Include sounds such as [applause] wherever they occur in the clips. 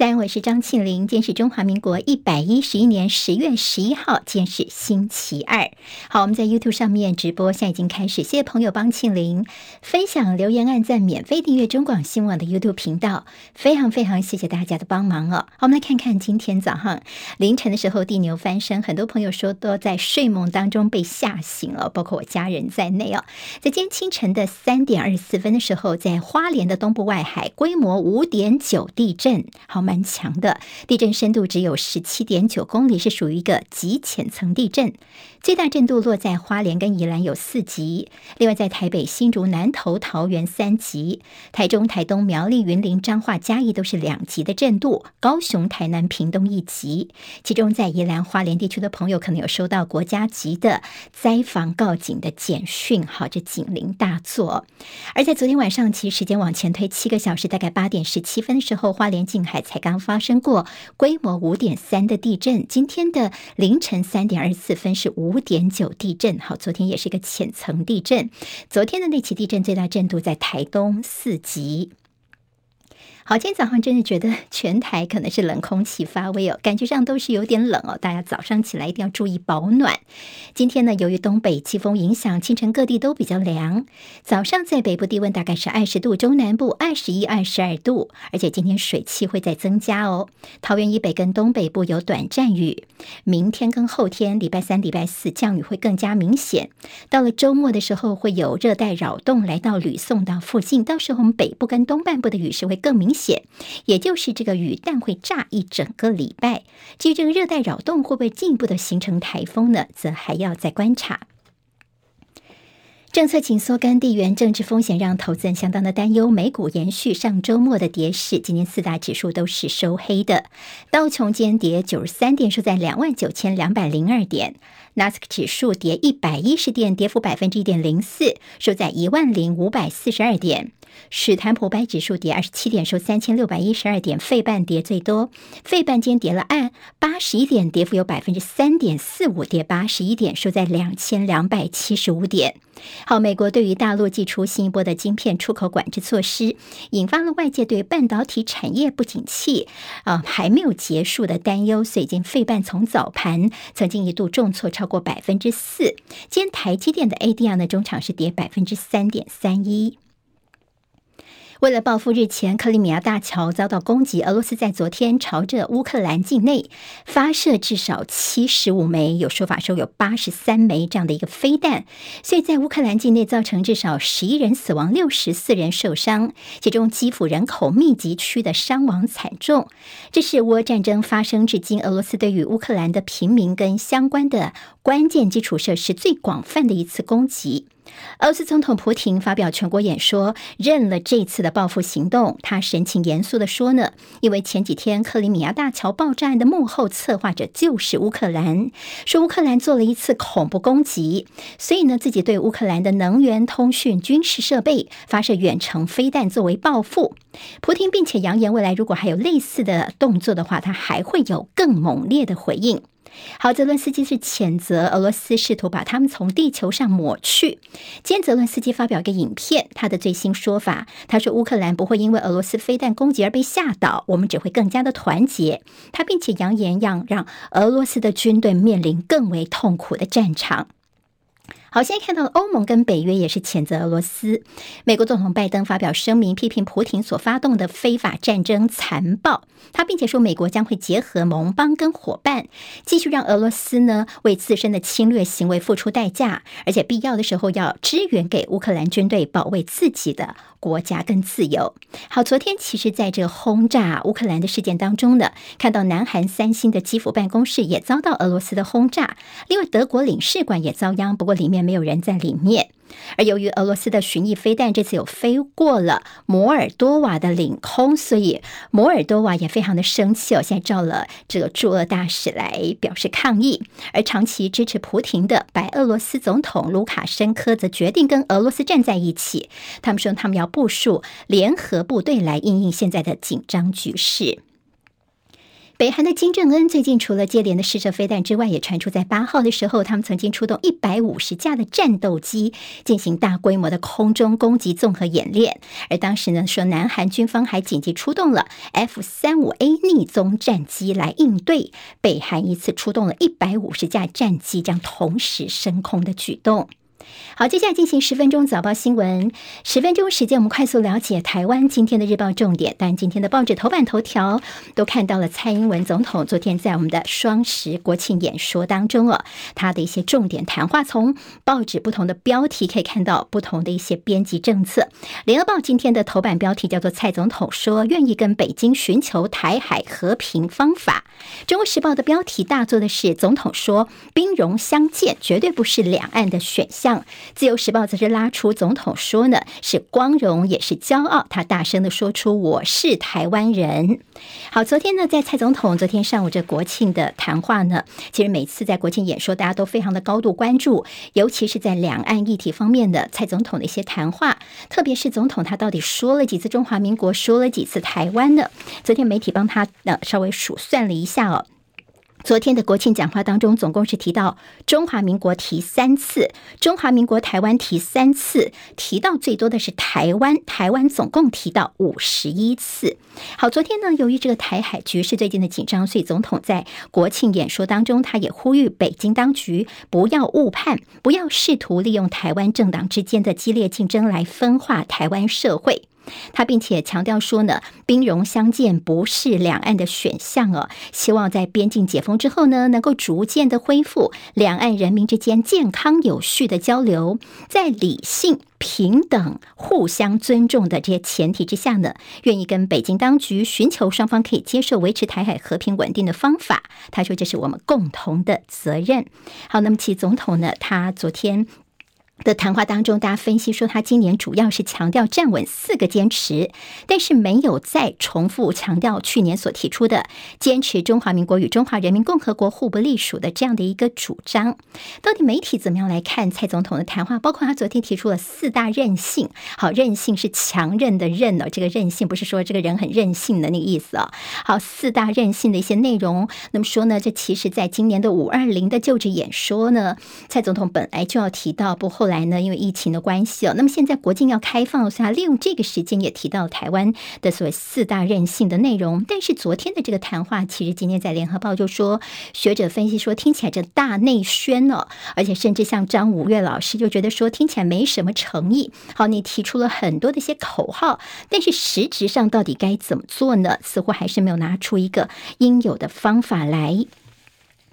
三我是张庆玲，今天是中华民国一百一十一年十月十一号，今天是星期二。好，我们在 YouTube 上面直播，现在已经开始。谢谢朋友帮庆玲分享、留言、按赞、免费订阅中广新闻网的 YouTube 频道，非常非常谢谢大家的帮忙哦。好，我们来看看今天早上凌晨的时候，地牛翻身，很多朋友说都在睡梦当中被吓醒了，包括我家人在内哦。在今天清晨的三点二十四分的时候，在花莲的东部外海，规模五点九地震，好。蛮强的，地震深度只有十七点九公里，是属于一个极浅层地震。最大震度落在花莲跟宜兰有四级，另外在台北、新竹、南投、桃园三级，台中、台东、苗栗、云林、彰化、嘉义都是两级的震度，高雄、台南、屏东一级。其中在宜兰花莲地区的朋友可能有收到国家级的灾防告警的简讯，好，这警铃大作。而在昨天晚上，其实时间往前推七个小时，大概八点十七分的时候，花莲近海才刚发生过规模五点三的地震。今天的凌晨三点二十四分是五。五点九地震，好，昨天也是一个浅层地震。昨天的那起地震最大震度在台东四级。好，今天早上真的觉得全台可能是冷空气发威哦，感觉上都是有点冷哦。大家早上起来一定要注意保暖。今天呢，由于东北季风影响，清晨各地都比较凉。早上在北部低温大概是二十度，中南部二十一、二十二度，而且今天水汽会再增加哦。桃园以北跟东北部有短暂雨，明天跟后天，礼拜三、礼拜四降雨会更加明显。到了周末的时候，会有热带扰动来到吕宋岛附近，到时候我们北部跟东半部的雨势会更明显。险，也就是这个雨弹会炸一整个礼拜。至于这个热带扰动会不会进一步的形成台风呢？则还要再观察。政策紧缩跟地缘政治风险让投资人相当的担忧，美股延续上周末的跌势，今天四大指数都是收黑的。道琼间跌九十三点，收在两万九千两百零二点；纳斯克指数跌一百一十点，跌幅百分之一点零四，收在一万零五百四十二点。史坦普白指数跌二十七点，收三千六百一十二点。费半跌最多，费半间跌了按八十一点，跌幅有百分之三点四五，跌八十一点，收在两千两百七十五点。好，美国对于大陆祭出新一波的晶片出口管制措施，引发了外界对半导体产业不景气啊还没有结束的担忧，所以今费半从早盘曾经一度重挫超过百分之四。今天台积电的 ADR 呢，中场是跌百分之三点三一。为了报复日前克里米亚大桥遭到攻击，俄罗斯在昨天朝着乌克兰境内发射至少七十五枚，有说法说有八十三枚这样的一个飞弹，所以在乌克兰境内造成至少十一人死亡，六十四人受伤，其中基辅人口密集区的伤亡惨重。这是乌俄战争发生至今，俄罗斯对于乌克兰的平民跟相关的关键基础设施最广泛的一次攻击。俄罗斯总统普廷发表全国演说，认了这次的报复行动。他神情严肃地说呢，因为前几天克里米亚大桥爆炸案的幕后策划者就是乌克兰，说乌克兰做了一次恐怖攻击，所以呢，自己对乌克兰的能源、通讯、军事设备发射远程飞弹作为报复。普廷并且扬言，未来如果还有类似的动作的话，他还会有更猛烈的回应。好，泽伦斯基是谴责俄罗斯试图把他们从地球上抹去。今天泽伦斯基发表一个影片，他的最新说法，他说乌克兰不会因为俄罗斯飞弹攻击而被吓倒，我们只会更加的团结。他并且扬言要让俄罗斯的军队面临更为痛苦的战场。好，现在看到欧盟跟北约也是谴责俄罗斯。美国总统拜登发表声明，批评普廷所发动的非法战争残暴。他并且说，美国将会结合盟邦跟伙伴，继续让俄罗斯呢为自身的侵略行为付出代价，而且必要的时候要支援给乌克兰军队，保卫自己的国家跟自由。好，昨天其实在这轰炸乌克兰的事件当中呢，看到南韩三星的基辅办公室也遭到俄罗斯的轰炸，另外德国领事馆也遭殃，不过里面。没有人在里面，而由于俄罗斯的巡弋飞弹这次有飞过了摩尔多瓦的领空，所以摩尔多瓦也非常的生气哦，现在召了这个驻俄大使来表示抗议。而长期支持普廷的白俄罗斯总统卢卡申科则决定跟俄罗斯站在一起，他们说他们要部署联合部队来应应现在的紧张局势。北韩的金正恩最近除了接连的试射飞弹之外，也传出在八号的时候，他们曾经出动一百五十架的战斗机进行大规模的空中攻击综合演练。而当时呢，说南韩军方还紧急出动了 F 三五 A 逆踪战机来应对北韩一次出动了一百五十架战机将同时升空的举动。好，接下来进行十分钟早报新闻。十分钟时间，我们快速了解台湾今天的日报重点。但今天的报纸头版头条都看到了蔡英文总统昨天在我们的双十国庆演说当中哦，他的一些重点谈话。从报纸不同的标题可以看到不同的一些编辑政策。联合报今天的头版标题叫做“蔡总统说愿意跟北京寻求台海和平方法”。中国时报的标题大做的是“总统说兵戎相见绝对不是两岸的选项”。自由时报则是拉出总统说呢，是光荣也是骄傲，他大声的说出我是台湾人。好，昨天呢，在蔡总统昨天上午这国庆的谈话呢，其实每次在国庆演说，大家都非常的高度关注，尤其是在两岸议题方面的蔡总统的一些谈话，特别是总统他到底说了几次中华民国，说了几次台湾呢？昨天媒体帮他呃稍微数算了一下哦。昨天的国庆讲话当中，总共是提到中华民国提三次，中华民国台湾提三次，提到最多的是台湾，台湾总共提到五十一次。好，昨天呢，由于这个台海局势最近的紧张，所以总统在国庆演说当中，他也呼吁北京当局不要误判，不要试图利用台湾政党之间的激烈竞争来分化台湾社会。他并且强调说呢，兵戎相见不是两岸的选项哦。希望在边境解封之后呢，能够逐渐的恢复两岸人民之间健康有序的交流，在理性、平等、互相尊重的这些前提之下呢，愿意跟北京当局寻求双方可以接受维持台海和平稳定的方法。他说这是我们共同的责任。好，那么其总统呢，他昨天。的谈话当中，大家分析说，他今年主要是强调站稳四个坚持，但是没有再重复强调去年所提出的坚持中华民国与中华人民共和国互不隶属的这样的一个主张。到底媒体怎么样来看蔡总统的谈话？包括他昨天提出了四大韧性。好，韧性是强韧的韧哦，这个韧性不是说这个人很任性的那个意思哦。好，四大韧性的一些内容。那么说呢，这其实在今年的五二零的就职演说呢，蔡总统本来就要提到，不后。来呢，因为疫情的关系哦，那么现在国境要开放，所以他利用这个时间也提到台湾的所谓四大任性的内容。但是昨天的这个谈话，其实今天在联合报就说，学者分析说听起来这大内宣哦，而且甚至像张五岳老师就觉得说听起来没什么诚意。好，你提出了很多的一些口号，但是实质上到底该怎么做呢？似乎还是没有拿出一个应有的方法来。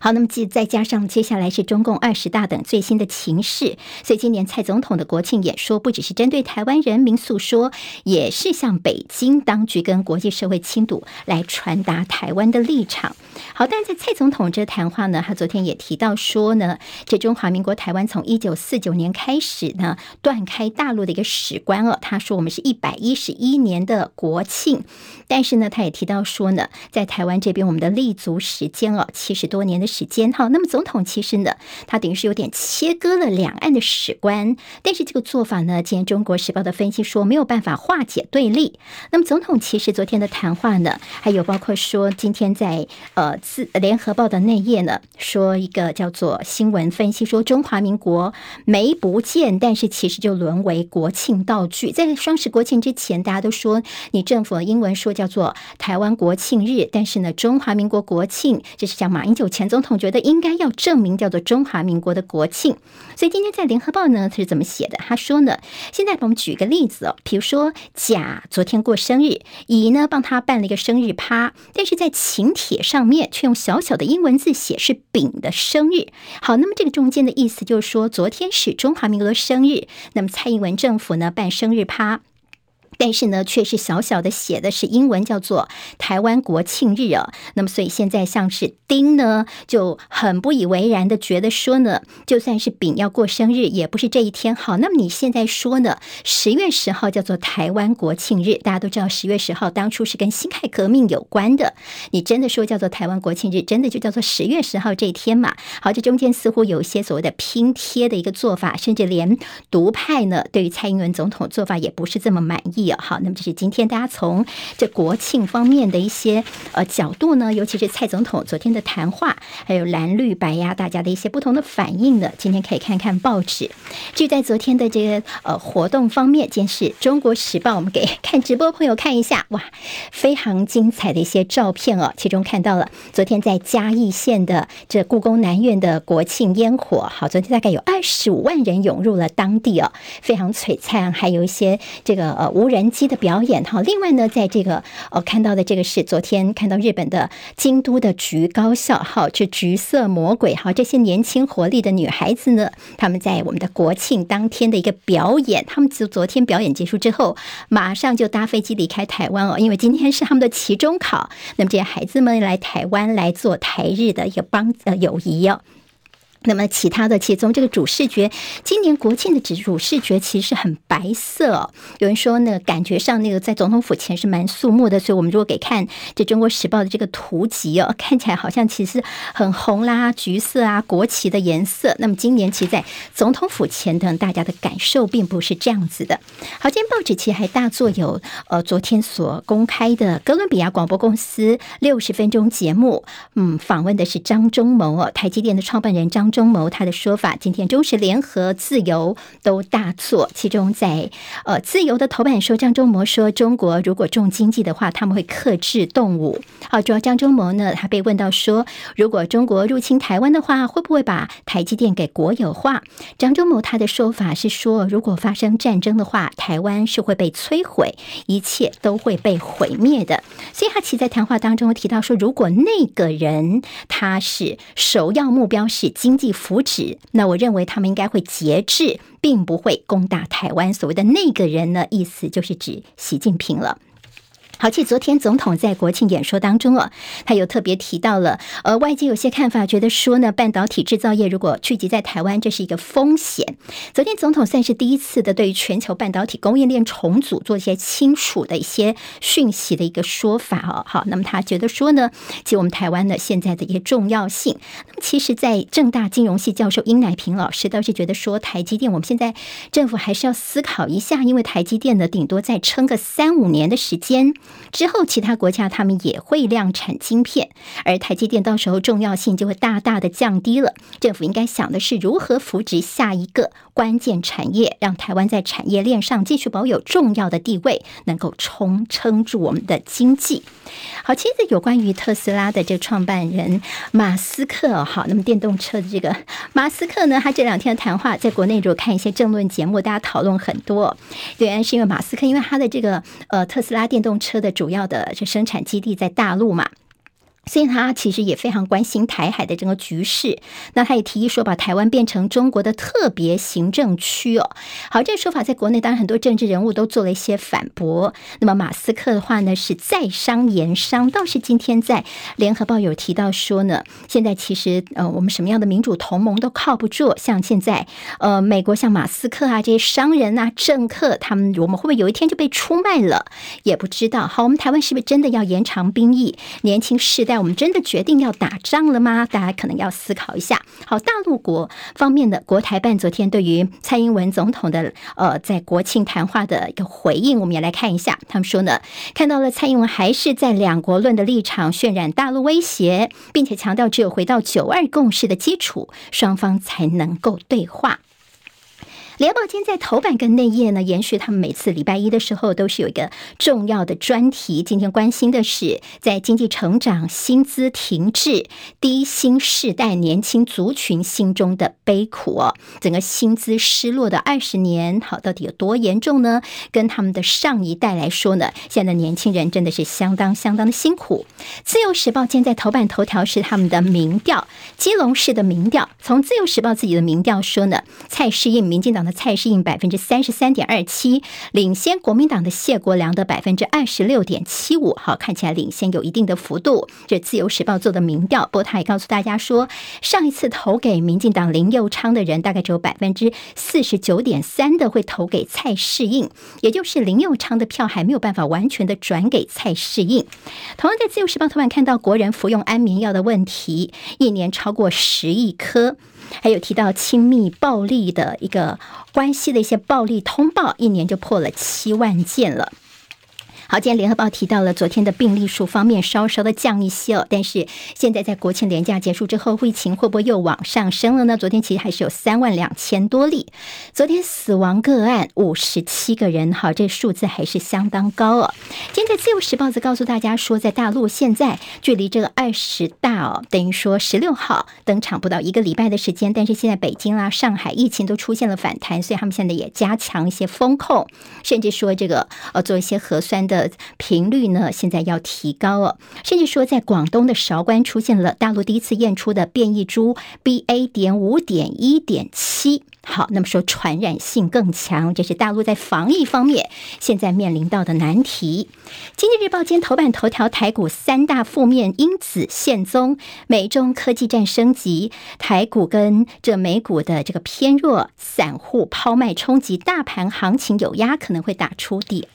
好，那么再再加上接下来是中共二十大等最新的情势，所以今年蔡总统的国庆演说不只是针对台湾人民诉说，也是向北京当局跟国际社会亲堵来传达台湾的立场。好，但是在蔡总统这谈话呢，他昨天也提到说呢，这中华民国台湾从一九四九年开始呢断开大陆的一个史观哦，他说我们是一百一十一年的国庆，但是呢，他也提到说呢，在台湾这边我们的立足时间哦七十多年的。时间哈，那么总统其实呢，他等于是有点切割了两岸的史观，但是这个做法呢，今天《中国时报》的分析说没有办法化解对立。那么总统其实昨天的谈话呢，还有包括说今天在呃自《联合报》的内页呢，说一个叫做新闻分析说中华民国没不见，但是其实就沦为国庆道具。在双十国庆之前，大家都说你政府英文说叫做台湾国庆日，但是呢，中华民国国庆这是像马英九前总。统觉得应该要证明叫做中华民国的国庆，所以今天在联合报呢，他是怎么写的？他说呢，现在我们举个例子哦，比如说甲昨天过生日，乙呢帮他办了一个生日趴，但是在请帖上面却用小小的英文字写是丙的生日。好，那么这个中间的意思就是说，昨天是中华民国的生日，那么蔡英文政府呢办生日趴。但是呢，却是小小的写的是英文，叫做台湾国庆日啊。那么，所以现在像是丁呢，就很不以为然的觉得说呢，就算是丙要过生日，也不是这一天好。那么你现在说呢，十月十号叫做台湾国庆日，大家都知道十月十号当初是跟辛亥革命有关的。你真的说叫做台湾国庆日，真的就叫做十月十号这一天嘛？好，这中间似乎有一些所谓的拼贴的一个做法，甚至连独派呢，对于蔡英文总统做法也不是这么满意。好，那么这是今天大家从这国庆方面的一些呃角度呢，尤其是蔡总统昨天的谈话，还有蓝绿白呀，大家的一些不同的反应呢。今天可以看看报纸。至于在昨天的这个呃活动方面，今天是中国时报，我们给 [laughs] 看直播朋友看一下，哇，非常精彩的一些照片哦。其中看到了昨天在嘉义县的这故宫南院的国庆烟火，好，昨天大概有二十五万人涌入了当地哦，非常璀璨，还有一些这个呃无人机的表演哈。另外呢，在这个呃看到的这个是昨天看到日本的京都的橘高校，哈，这橘色魔鬼，哈，这些年轻活力的女孩子呢，他们在我们的国庆当天的一个表演，他们昨昨天表演结束之后，马上就搭飞机离开台湾哦，因为今天是他们的期中考，那么这些孩子们来台湾来做台日的一个帮呃友谊哦。那么其他的，其中这个主视觉，今年国庆的主主视觉其实很白色。有人说呢，感觉上那个在总统府前是蛮肃穆的，所以我们如果给看这《中国时报》的这个图集哦，看起来好像其实很红啦、橘色啊，国旗的颜色。那么今年其实在总统府前等大家的感受并不是这样子的。好，今天报纸其实还大作有呃昨天所公开的哥伦比亚广播公司六十分钟节目，嗯，访问的是张忠谋哦，台积电的创办人张忠。中谋他的说法，今天中时联合自由都大作，其中在呃自由的头版说，张忠谋说，中国如果重经济的话，他们会克制动武。好，主要张忠谋呢，他被问到说，如果中国入侵台湾的话，会不会把台积电给国有化？张忠谋他的说法是说，如果发生战争的话，台湾是会被摧毁，一切都会被毁灭的。所以他其在谈话当中提到说，如果那个人他是首要目标是经济福祉，那我认为他们应该会节制，并不会攻打台湾。所谓的那个人呢，意思就是指习近平了。好，其实昨天总统在国庆演说当中啊，他有特别提到了，呃，外界有些看法觉得说呢，半导体制造业如果聚集在台湾，这是一个风险。昨天总统算是第一次的对于全球半导体供应链重组做一些清楚的一些讯息的一个说法哦。好，那么他觉得说呢，其实我们台湾的现在的一些重要性。那么其实，在正大金融系教授殷乃平老师倒是觉得说，台积电我们现在政府还是要思考一下，因为台积电呢，顶多再撑个三五年的时间。之后，其他国家他们也会量产晶片，而台积电到时候重要性就会大大的降低了。政府应该想的是如何扶植下一个关键产业，让台湾在产业链上继续保有重要的地位，能够冲撑住我们的经济。好，其实有关于特斯拉的这个创办人马斯克，好，那么电动车的这个马斯克呢，他这两天的谈话，在国内如果看一些政论节目，大家讨论很多。原来是因为马斯克，因为他的这个呃特斯拉电动车的主要的这生产基地在大陆嘛。所以他其实也非常关心台海的整个局势，那他也提议说把台湾变成中国的特别行政区哦。好，这个说法在国内当然很多政治人物都做了一些反驳。那么马斯克的话呢是在商言商，倒是今天在联合报有提到说呢，现在其实呃我们什么样的民主同盟都靠不住，像现在呃美国像马斯克啊这些商人啊政客，他们我们会不会有一天就被出卖了？也不知道。好，我们台湾是不是真的要延长兵役？年轻世代。我们真的决定要打仗了吗？大家可能要思考一下。好，大陆国方面的国台办昨天对于蔡英文总统的呃在国庆谈话的一个回应，我们也来看一下。他们说呢，看到了蔡英文还是在两国论的立场渲染大陆威胁，并且强调只有回到九二共识的基础，双方才能够对话。联报今天在头版跟内页呢，延续他们每次礼拜一的时候都是有一个重要的专题。今天关心的是在经济成长、薪资停滞、低薪世代年轻族群心中的悲苦哦。整个薪资失落的二十年，好，到底有多严重呢？跟他们的上一代来说呢，现在的年轻人真的是相当相当的辛苦。自由时报今天在头版头条是他们的民调，基隆市的民调。从自由时报自己的民调说呢，蔡适应民进党。蔡适应百分之三十三点二七，领先国民党的谢国良的百分之二十六点七五。好，看起来领先有一定的幅度。这自由时报做的民调，不过他也告诉大家说，上一次投给民进党林佑昌的人，大概只有百分之四十九点三的会投给蔡适应，也就是林佑昌的票还没有办法完全的转给蔡适应。同样在自由时报头版看到国人服用安眠药的问题，一年超过十亿颗。还有提到亲密暴力的一个关系的一些暴力通报，一年就破了七万件了。好，今天联合报提到了昨天的病例数方面稍稍的降一些哦，但是现在在国庆连假结束之后，疫情会不会又往上升了呢？昨天其实还是有三万两千多例，昨天死亡个案五十七个人，好，这数字还是相当高哦。今天在自由时报则告诉大家说，在大陆现在距离这个二十大哦，等于说十六号登场不到一个礼拜的时间，但是现在北京啦、上海疫情都出现了反弹，所以他们现在也加强一些风控，甚至说这个呃做一些核酸的。的频率呢，现在要提高哦，甚至说在广东的韶关出现了大陆第一次验出的变异株 BA. 点五点一点七。好，那么说传染性更强，这是大陆在防疫方面现在面临到的难题。经济日报今头版头条，台股三大负面因子现踪，美中科技战升级，台股跟这美股的这个偏弱，散户抛卖冲击，大盘行情有压，可能会打出底。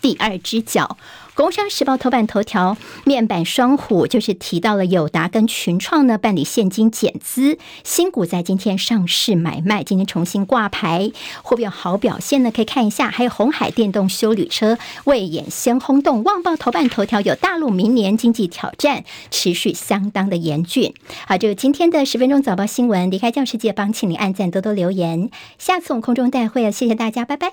第二只脚，《工商时报》头版头条面板双虎就是提到了友达跟群创呢办理现金减资，新股在今天上市买卖，今天重新挂牌，会不会有好表现呢？可以看一下，还有红海电动修旅车未演先轰动，《旺报》头版头条有大陆明年经济挑战持续相当的严峻。好，就今天的十分钟早报新闻，离开教师界，帮请您按赞多多留言，下次我们空中带会了，谢谢大家，拜拜。